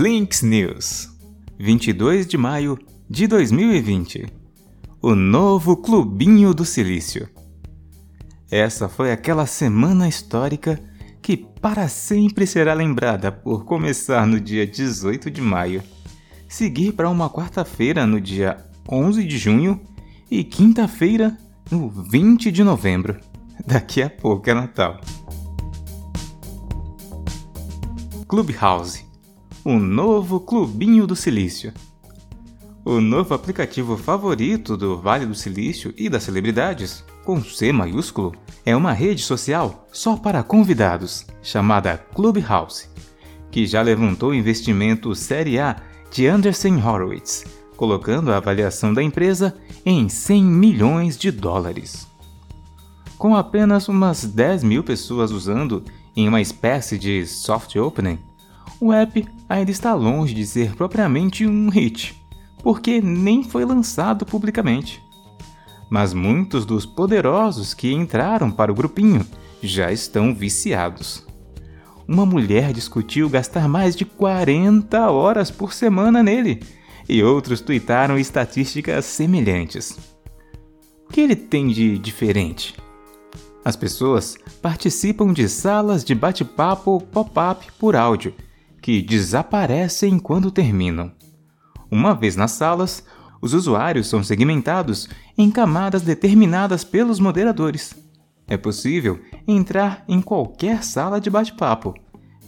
Blinks News, 22 de maio de 2020. O novo Clubinho do Silício. Essa foi aquela semana histórica que para sempre será lembrada por começar no dia 18 de maio, seguir para uma quarta-feira no dia 11 de junho e quinta-feira no 20 de novembro. Daqui a pouco é Natal. Clubhouse, o novo clubinho do silício. O novo aplicativo favorito do Vale do Silício e das celebridades, com C maiúsculo, é uma rede social só para convidados, chamada Clubhouse, que já levantou investimento Série A de Anderson Horowitz, colocando a avaliação da empresa em 100 milhões de dólares. Com apenas umas 10 mil pessoas usando em uma espécie de soft opening, o app ainda está longe de ser propriamente um hit, porque nem foi lançado publicamente. Mas muitos dos poderosos que entraram para o grupinho já estão viciados. Uma mulher discutiu gastar mais de 40 horas por semana nele, e outros tuitaram estatísticas semelhantes. O que ele tem de diferente? As pessoas participam de salas de bate-papo pop-up por áudio, que desaparecem quando terminam. Uma vez nas salas, os usuários são segmentados em camadas determinadas pelos moderadores. É possível entrar em qualquer sala de bate-papo,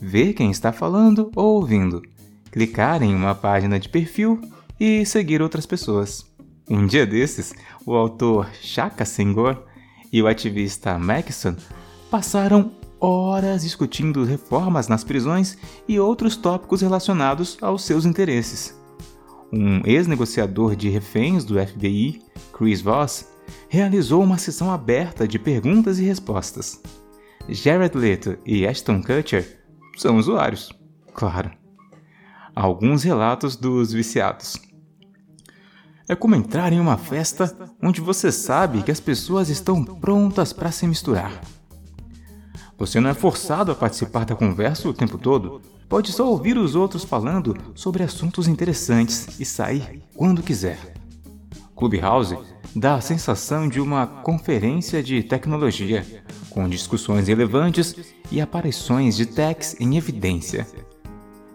ver quem está falando ou ouvindo, clicar em uma página de perfil e seguir outras pessoas. Um dia desses, o autor Shaka Senghor e o ativista Maxson passaram horas discutindo reformas nas prisões e outros tópicos relacionados aos seus interesses. Um ex-negociador de reféns do FBI, Chris Voss, realizou uma sessão aberta de perguntas e respostas. Jared Leto e Ashton Kutcher são usuários, claro. Alguns relatos dos viciados. É como entrar em uma festa onde você sabe que as pessoas estão prontas para se misturar. Você não é forçado a participar da conversa o tempo todo. Pode só ouvir os outros falando sobre assuntos interessantes e sair quando quiser. Clubhouse dá a sensação de uma conferência de tecnologia, com discussões relevantes e aparições de techs em evidência.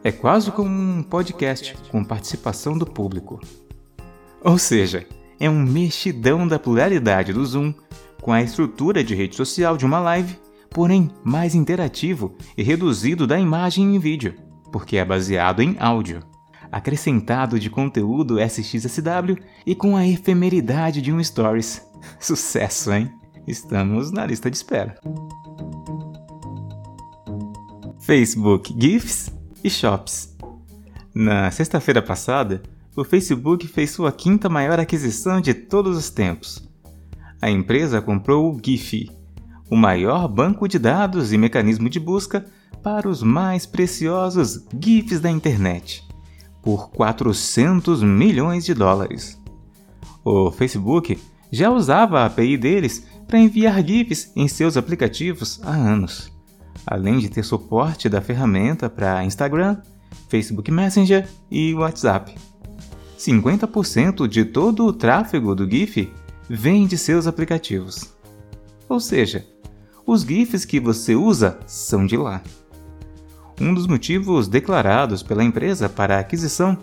É quase como um podcast com participação do público. Ou seja, é um mexidão da pluralidade do Zoom com a estrutura de rede social de uma live, porém mais interativo e reduzido da imagem em vídeo, porque é baseado em áudio, acrescentado de conteúdo SXSW e com a efemeridade de um Stories. Sucesso, hein? Estamos na lista de espera. Facebook GIFs e Shops. Na sexta-feira passada, o Facebook fez sua quinta maior aquisição de todos os tempos. A empresa comprou o Giphy, o maior banco de dados e mecanismo de busca para os mais preciosos GIFs da internet, por 400 milhões de dólares. O Facebook já usava a API deles para enviar GIFs em seus aplicativos há anos, além de ter suporte da ferramenta para Instagram, Facebook Messenger e WhatsApp. 50% de todo o tráfego do GIF vem de seus aplicativos. Ou seja, os GIFs que você usa são de lá. Um dos motivos declarados pela empresa para a aquisição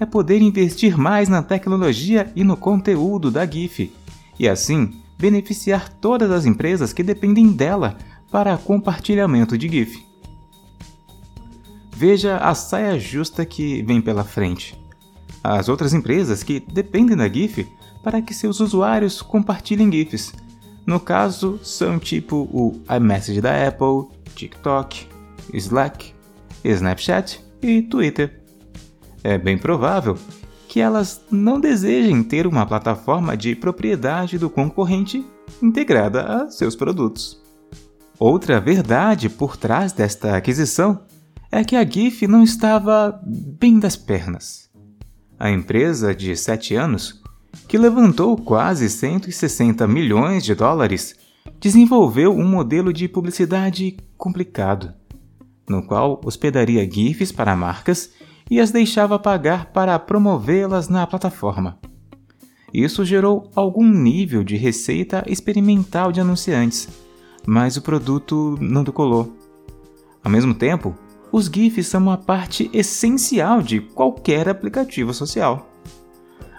é poder investir mais na tecnologia e no conteúdo da GIF, e assim beneficiar todas as empresas que dependem dela para compartilhamento de GIF. Veja a saia justa que vem pela frente as outras empresas que dependem da GIF para que seus usuários compartilhem GIFs. No caso, são tipo o iMessage da Apple, TikTok, Slack, Snapchat e Twitter. É bem provável que elas não desejem ter uma plataforma de propriedade do concorrente integrada a seus produtos. Outra verdade por trás desta aquisição é que a GIF não estava bem das pernas a empresa de 7 anos, que levantou quase 160 milhões de dólares, desenvolveu um modelo de publicidade complicado, no qual hospedaria GIFs para marcas e as deixava pagar para promovê-las na plataforma. Isso gerou algum nível de receita experimental de anunciantes, mas o produto não decolou. Ao mesmo tempo, os GIFs são uma parte essencial de qualquer aplicativo social.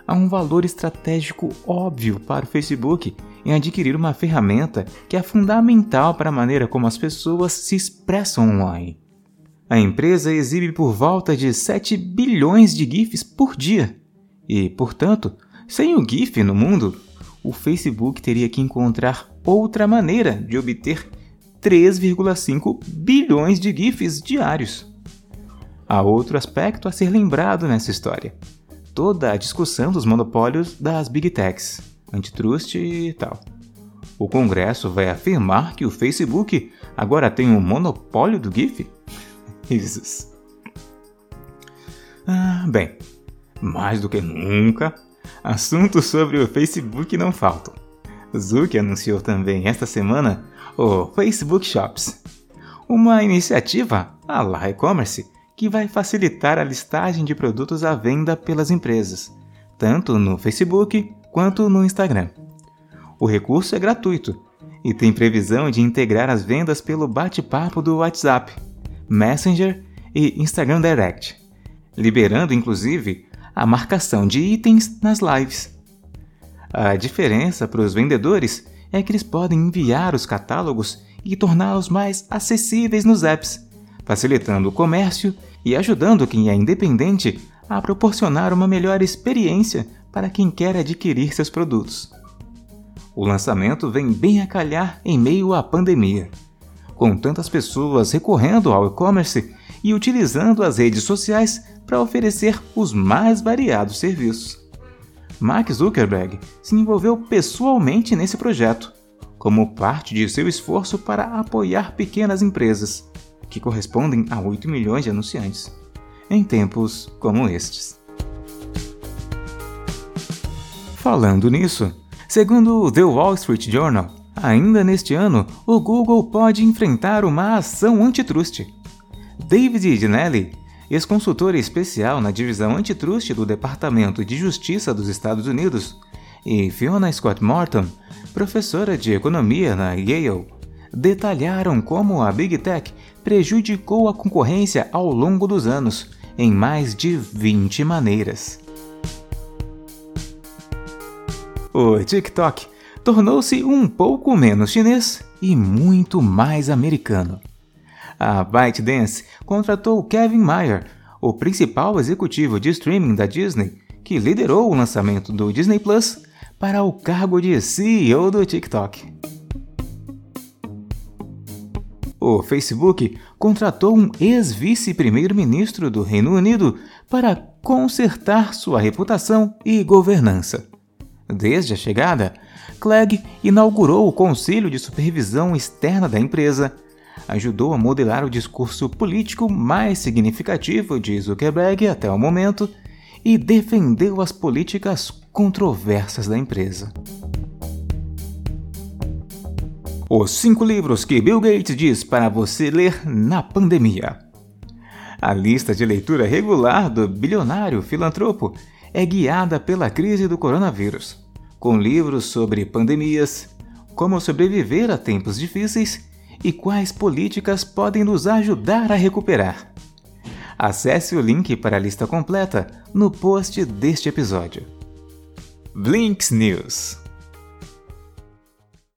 Há um valor estratégico óbvio para o Facebook em adquirir uma ferramenta que é fundamental para a maneira como as pessoas se expressam online. A empresa exibe por volta de 7 bilhões de GIFs por dia e, portanto, sem o GIF no mundo, o Facebook teria que encontrar outra maneira de obter 3,5 bilhões de GIFs diários. Há outro aspecto a ser lembrado nessa história: toda a discussão dos monopólios das Big Techs, antitrust e tal. O Congresso vai afirmar que o Facebook agora tem um monopólio do GIF? Risos. Ah, bem, mais do que nunca, assuntos sobre o Facebook não faltam. Zuck anunciou também esta semana o Facebook Shops, uma iniciativa à la e-commerce que vai facilitar a listagem de produtos à venda pelas empresas, tanto no Facebook quanto no Instagram. O recurso é gratuito e tem previsão de integrar as vendas pelo bate-papo do WhatsApp, Messenger e Instagram Direct, liberando inclusive a marcação de itens nas lives. A diferença para os vendedores é que eles podem enviar os catálogos e torná-los mais acessíveis nos apps, facilitando o comércio e ajudando quem é independente a proporcionar uma melhor experiência para quem quer adquirir seus produtos. O lançamento vem bem a calhar em meio à pandemia. Com tantas pessoas recorrendo ao e-commerce e utilizando as redes sociais para oferecer os mais variados serviços. Mark Zuckerberg se envolveu pessoalmente nesse projeto, como parte de seu esforço para apoiar pequenas empresas, que correspondem a 8 milhões de anunciantes, em tempos como estes. Falando nisso, Segundo o The Wall Street Journal, ainda neste ano, o Google pode enfrentar uma ação antitrust. David Dinelli, ex-consultor especial na divisão antitrust do Departamento de Justiça dos Estados Unidos, e Fiona Scott Morton, professora de economia na Yale, detalharam como a Big Tech prejudicou a concorrência ao longo dos anos, em mais de 20 maneiras. O TikTok tornou-se um pouco menos chinês e muito mais americano. A ByteDance contratou Kevin Mayer, o principal executivo de streaming da Disney, que liderou o lançamento do Disney Plus, para o cargo de CEO do TikTok. O Facebook contratou um ex-vice-primeiro-ministro do Reino Unido para consertar sua reputação e governança. Desde a chegada, Clegg inaugurou o Conselho de Supervisão Externa da empresa, ajudou a modelar o discurso político mais significativo de Zuckerberg até o momento e defendeu as políticas controversas da empresa. Os cinco livros que Bill Gates diz para você ler na pandemia. A lista de leitura regular do bilionário filantropo é guiada pela crise do coronavírus, com livros sobre pandemias, como sobreviver a tempos difíceis e quais políticas podem nos ajudar a recuperar. Acesse o link para a lista completa no post deste episódio. Blinks News